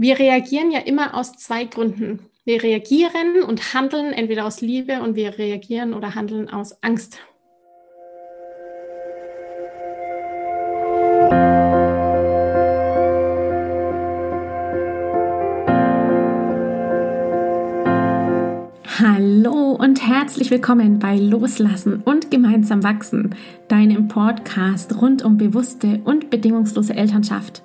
Wir reagieren ja immer aus zwei Gründen. Wir reagieren und handeln entweder aus Liebe und wir reagieren oder handeln aus Angst. Hallo und herzlich willkommen bei Loslassen und gemeinsam wachsen, deinem Podcast rund um bewusste und bedingungslose Elternschaft.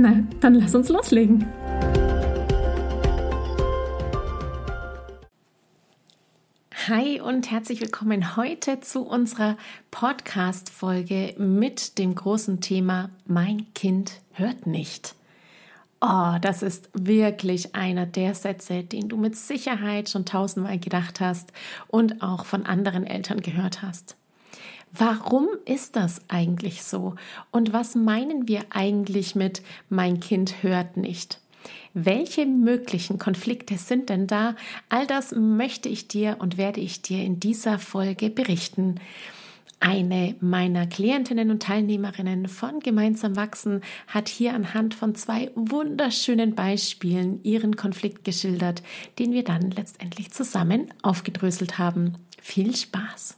Na, dann lass uns loslegen. Hi und herzlich willkommen heute zu unserer Podcast-Folge mit dem großen Thema Mein Kind hört nicht. Oh, das ist wirklich einer der Sätze, den du mit Sicherheit schon tausendmal gedacht hast und auch von anderen Eltern gehört hast. Warum ist das eigentlich so? Und was meinen wir eigentlich mit mein Kind hört nicht? Welche möglichen Konflikte sind denn da? All das möchte ich dir und werde ich dir in dieser Folge berichten. Eine meiner Klientinnen und Teilnehmerinnen von Gemeinsam Wachsen hat hier anhand von zwei wunderschönen Beispielen ihren Konflikt geschildert, den wir dann letztendlich zusammen aufgedröselt haben. Viel Spaß!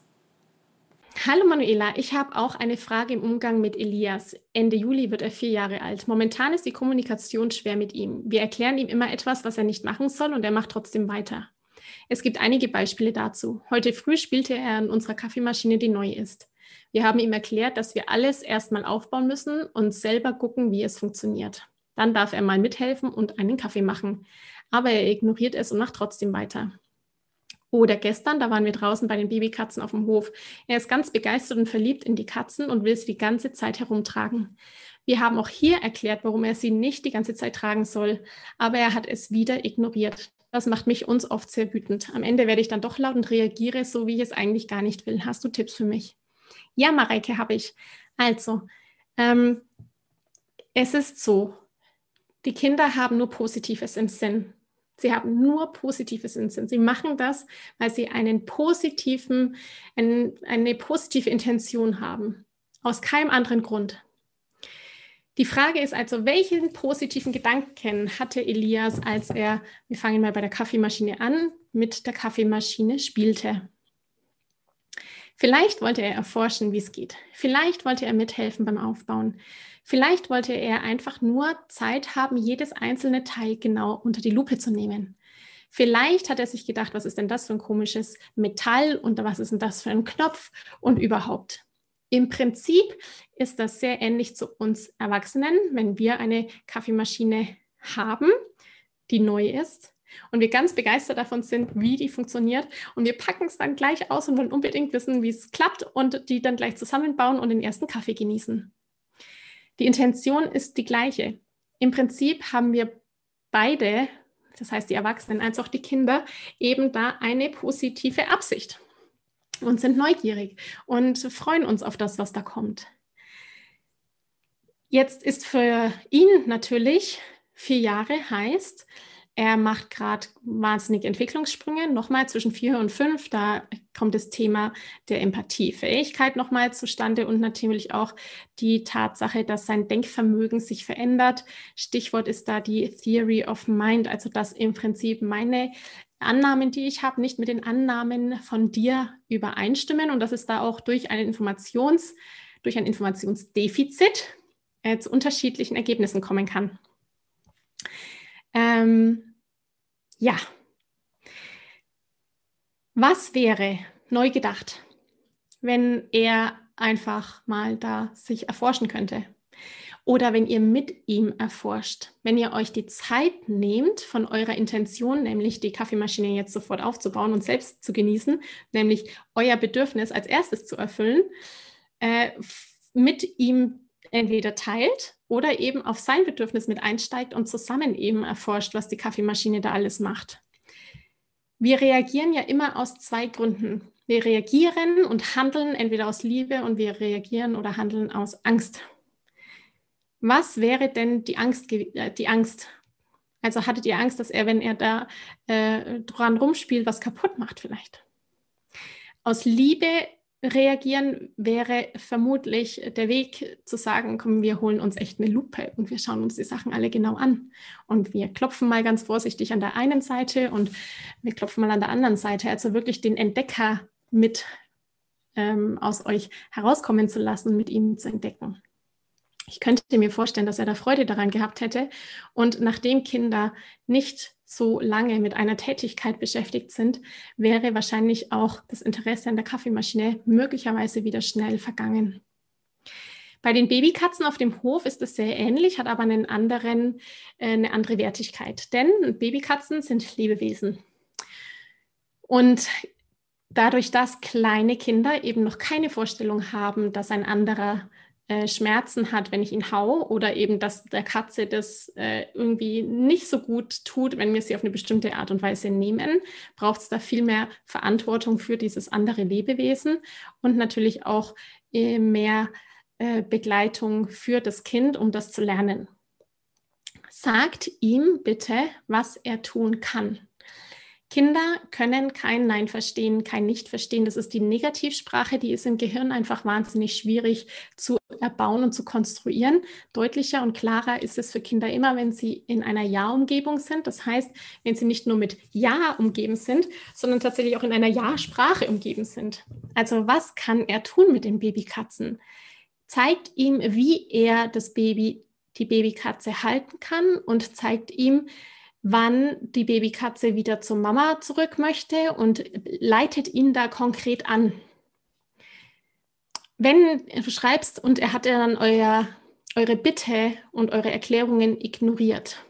Hallo Manuela, ich habe auch eine Frage im Umgang mit Elias. Ende Juli wird er vier Jahre alt. Momentan ist die Kommunikation schwer mit ihm. Wir erklären ihm immer etwas, was er nicht machen soll und er macht trotzdem weiter. Es gibt einige Beispiele dazu. Heute früh spielte er an unserer Kaffeemaschine, die neu ist. Wir haben ihm erklärt, dass wir alles erstmal aufbauen müssen und selber gucken, wie es funktioniert. Dann darf er mal mithelfen und einen Kaffee machen. Aber er ignoriert es und macht trotzdem weiter. Oder gestern, da waren wir draußen bei den Babykatzen auf dem Hof. Er ist ganz begeistert und verliebt in die Katzen und will sie die ganze Zeit herumtragen. Wir haben auch hier erklärt, warum er sie nicht die ganze Zeit tragen soll, aber er hat es wieder ignoriert. Das macht mich uns oft sehr wütend. Am Ende werde ich dann doch laut und reagiere so, wie ich es eigentlich gar nicht will. Hast du Tipps für mich? Ja, Mareike, habe ich. Also, ähm, es ist so, die Kinder haben nur Positives im Sinn. Sie haben nur Positives im Sinn. Sie machen das, weil sie einen positiven, ein, eine positive Intention haben. Aus keinem anderen Grund. Die Frage ist also, welchen positiven Gedanken hatte Elias, als er, wir fangen mal bei der Kaffeemaschine an, mit der Kaffeemaschine spielte? Vielleicht wollte er erforschen, wie es geht. Vielleicht wollte er mithelfen beim Aufbauen. Vielleicht wollte er einfach nur Zeit haben, jedes einzelne Teil genau unter die Lupe zu nehmen. Vielleicht hat er sich gedacht, was ist denn das für ein komisches Metall und was ist denn das für ein Knopf und überhaupt. Im Prinzip ist das sehr ähnlich zu uns Erwachsenen, wenn wir eine Kaffeemaschine haben, die neu ist und wir ganz begeistert davon sind, wie die funktioniert. Und wir packen es dann gleich aus und wollen unbedingt wissen, wie es klappt und die dann gleich zusammenbauen und den ersten Kaffee genießen. Die Intention ist die gleiche. Im Prinzip haben wir beide, das heißt die Erwachsenen als auch die Kinder, eben da eine positive Absicht und sind neugierig und freuen uns auf das, was da kommt. Jetzt ist für ihn natürlich vier Jahre heißt, er macht gerade wahnsinnig Entwicklungssprünge, nochmal zwischen vier und fünf. Da kommt das Thema der Empathiefähigkeit nochmal zustande und natürlich auch die Tatsache, dass sein Denkvermögen sich verändert. Stichwort ist da die Theory of Mind, also dass im Prinzip meine Annahmen, die ich habe, nicht mit den Annahmen von dir übereinstimmen und dass es da auch durch einen Informations, durch ein Informationsdefizit äh, zu unterschiedlichen Ergebnissen kommen kann. Ähm, ja. Was wäre neu gedacht, wenn er einfach mal da sich erforschen könnte? Oder wenn ihr mit ihm erforscht, wenn ihr euch die Zeit nehmt von eurer Intention, nämlich die Kaffeemaschine jetzt sofort aufzubauen und selbst zu genießen, nämlich euer Bedürfnis als erstes zu erfüllen, äh, mit ihm entweder teilt oder eben auf sein Bedürfnis mit einsteigt und zusammen eben erforscht, was die Kaffeemaschine da alles macht. Wir reagieren ja immer aus zwei Gründen. Wir reagieren und handeln entweder aus Liebe und wir reagieren oder handeln aus Angst. Was wäre denn die Angst? Äh, die Angst? Also hattet ihr Angst, dass er, wenn er da äh, dran rumspielt, was kaputt macht vielleicht? Aus Liebe reagieren wäre vermutlich der Weg zu sagen, komm, wir holen uns echt eine Lupe und wir schauen uns die Sachen alle genau an. Und wir klopfen mal ganz vorsichtig an der einen Seite und wir klopfen mal an der anderen Seite. Also wirklich den Entdecker mit ähm, aus euch herauskommen zu lassen, mit ihm zu entdecken. Ich könnte mir vorstellen, dass er da Freude daran gehabt hätte. Und nachdem Kinder nicht so lange mit einer Tätigkeit beschäftigt sind, wäre wahrscheinlich auch das Interesse an der Kaffeemaschine möglicherweise wieder schnell vergangen. Bei den Babykatzen auf dem Hof ist es sehr ähnlich, hat aber einen anderen, äh, eine andere Wertigkeit. Denn Babykatzen sind Lebewesen. Und dadurch, dass kleine Kinder eben noch keine Vorstellung haben, dass ein anderer äh, Schmerzen hat, wenn ich ihn hau oder eben, dass der Katze das äh, irgendwie nicht so gut tut, wenn wir sie auf eine bestimmte Art und Weise nehmen, braucht es da viel mehr Verantwortung für dieses andere Lebewesen und natürlich auch äh, mehr äh, Begleitung für das Kind, um das zu lernen. Sagt ihm bitte, was er tun kann. Kinder können kein Nein verstehen, kein Nicht verstehen. Das ist die Negativsprache, die ist im Gehirn einfach wahnsinnig schwierig zu erbauen und zu konstruieren. Deutlicher und klarer ist es für Kinder immer, wenn sie in einer Ja-Umgebung sind. Das heißt, wenn sie nicht nur mit Ja umgeben sind, sondern tatsächlich auch in einer Ja-Sprache umgeben sind. Also was kann er tun mit den Babykatzen? Zeigt ihm, wie er das Baby, die Babykatze halten kann und zeigt ihm, wann die Babykatze wieder zur Mama zurück möchte und leitet ihn da konkret an. Wenn du schreibst und er hat dann euer, eure Bitte und eure Erklärungen ignoriert,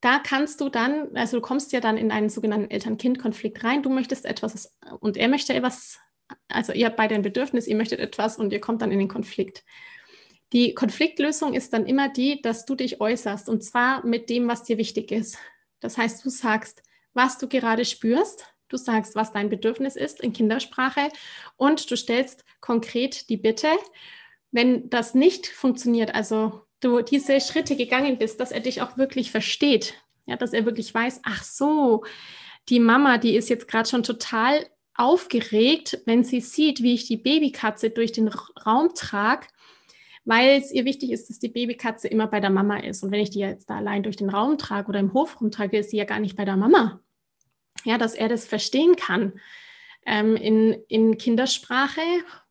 da kannst du dann, also du kommst ja dann in einen sogenannten Eltern-Kind-Konflikt rein. Du möchtest etwas und er möchte etwas, also ihr habt beide ein Bedürfnis, ihr möchtet etwas und ihr kommt dann in den Konflikt. Die Konfliktlösung ist dann immer die, dass du dich äußerst und zwar mit dem, was dir wichtig ist. Das heißt, du sagst, was du gerade spürst, du sagst, was dein Bedürfnis ist in Kindersprache und du stellst konkret die Bitte, wenn das nicht funktioniert, also du diese Schritte gegangen bist, dass er dich auch wirklich versteht, ja, dass er wirklich weiß, ach so, die Mama, die ist jetzt gerade schon total aufgeregt, wenn sie sieht, wie ich die Babykatze durch den Raum trage weil es ihr wichtig ist, dass die Babykatze immer bei der Mama ist. Und wenn ich die jetzt da allein durch den Raum trage oder im Hof rumtrage, ist sie ja gar nicht bei der Mama. Ja, dass er das verstehen kann. Ähm, in, in Kindersprache,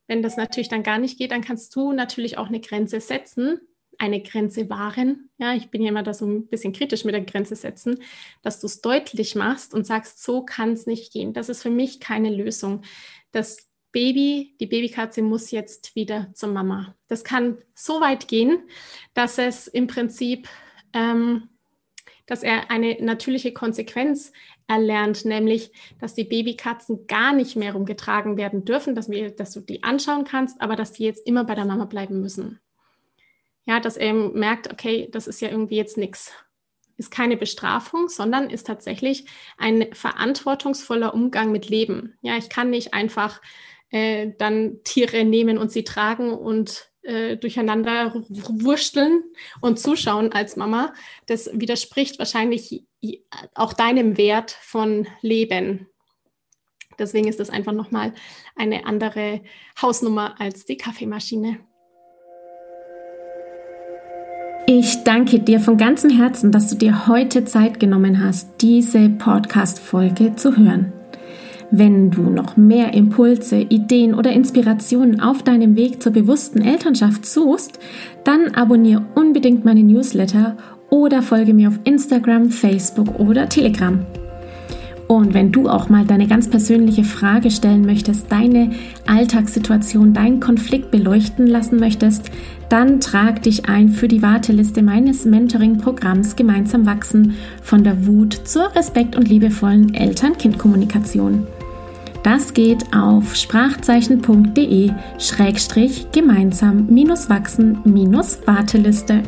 wenn das natürlich dann gar nicht geht, dann kannst du natürlich auch eine Grenze setzen, eine Grenze wahren. Ja, ich bin ja immer da so ein bisschen kritisch mit der Grenze setzen, dass du es deutlich machst und sagst, so kann es nicht gehen. Das ist für mich keine Lösung. Das Baby, die Babykatze muss jetzt wieder zur Mama. Das kann so weit gehen, dass es im Prinzip, ähm, dass er eine natürliche Konsequenz erlernt, nämlich, dass die Babykatzen gar nicht mehr rumgetragen werden dürfen, dass, wir, dass du die anschauen kannst, aber dass die jetzt immer bei der Mama bleiben müssen. Ja, dass er merkt, okay, das ist ja irgendwie jetzt nichts. Ist keine Bestrafung, sondern ist tatsächlich ein verantwortungsvoller Umgang mit Leben. Ja, ich kann nicht einfach äh, dann Tiere nehmen und sie tragen und äh, durcheinander wursteln und zuschauen als Mama. Das widerspricht wahrscheinlich auch deinem Wert von Leben. Deswegen ist das einfach nochmal eine andere Hausnummer als die Kaffeemaschine. Ich danke dir von ganzem Herzen, dass du dir heute Zeit genommen hast, diese Podcast-Folge zu hören. Wenn du noch mehr Impulse, Ideen oder Inspirationen auf deinem Weg zur bewussten Elternschaft suchst, dann abonniere unbedingt meine Newsletter oder folge mir auf Instagram, Facebook oder Telegram. Und wenn du auch mal deine ganz persönliche Frage stellen möchtest, deine Alltagssituation, deinen Konflikt beleuchten lassen möchtest, dann trag dich ein für die Warteliste meines Mentoring-Programms Gemeinsam wachsen von der Wut zur respekt- und liebevollen Eltern-Kind-Kommunikation. Das geht auf sprachzeichen.de gemeinsam wachsen Warteliste.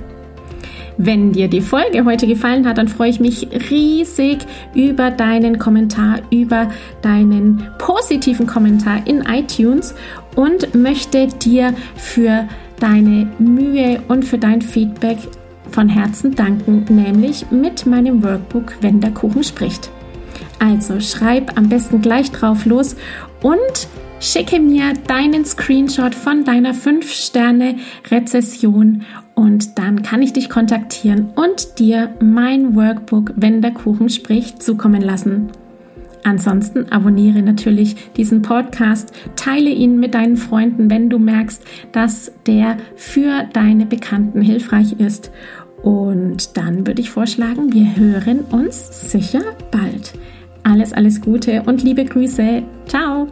Wenn dir die Folge heute gefallen hat, dann freue ich mich riesig über deinen Kommentar, über deinen positiven Kommentar in iTunes und möchte dir für deine Mühe und für dein Feedback von Herzen danken, nämlich mit meinem Workbook Wenn der Kuchen spricht. Also schreib am besten gleich drauf los und schicke mir deinen Screenshot von deiner 5-Sterne-Rezession und dann kann ich dich kontaktieren und dir mein Workbook Wenn der Kuchen spricht zukommen lassen. Ansonsten abonniere natürlich diesen Podcast, teile ihn mit deinen Freunden, wenn du merkst, dass der für deine Bekannten hilfreich ist. Und dann würde ich vorschlagen, wir hören uns sicher bald. Alles, alles Gute und liebe Grüße. Ciao!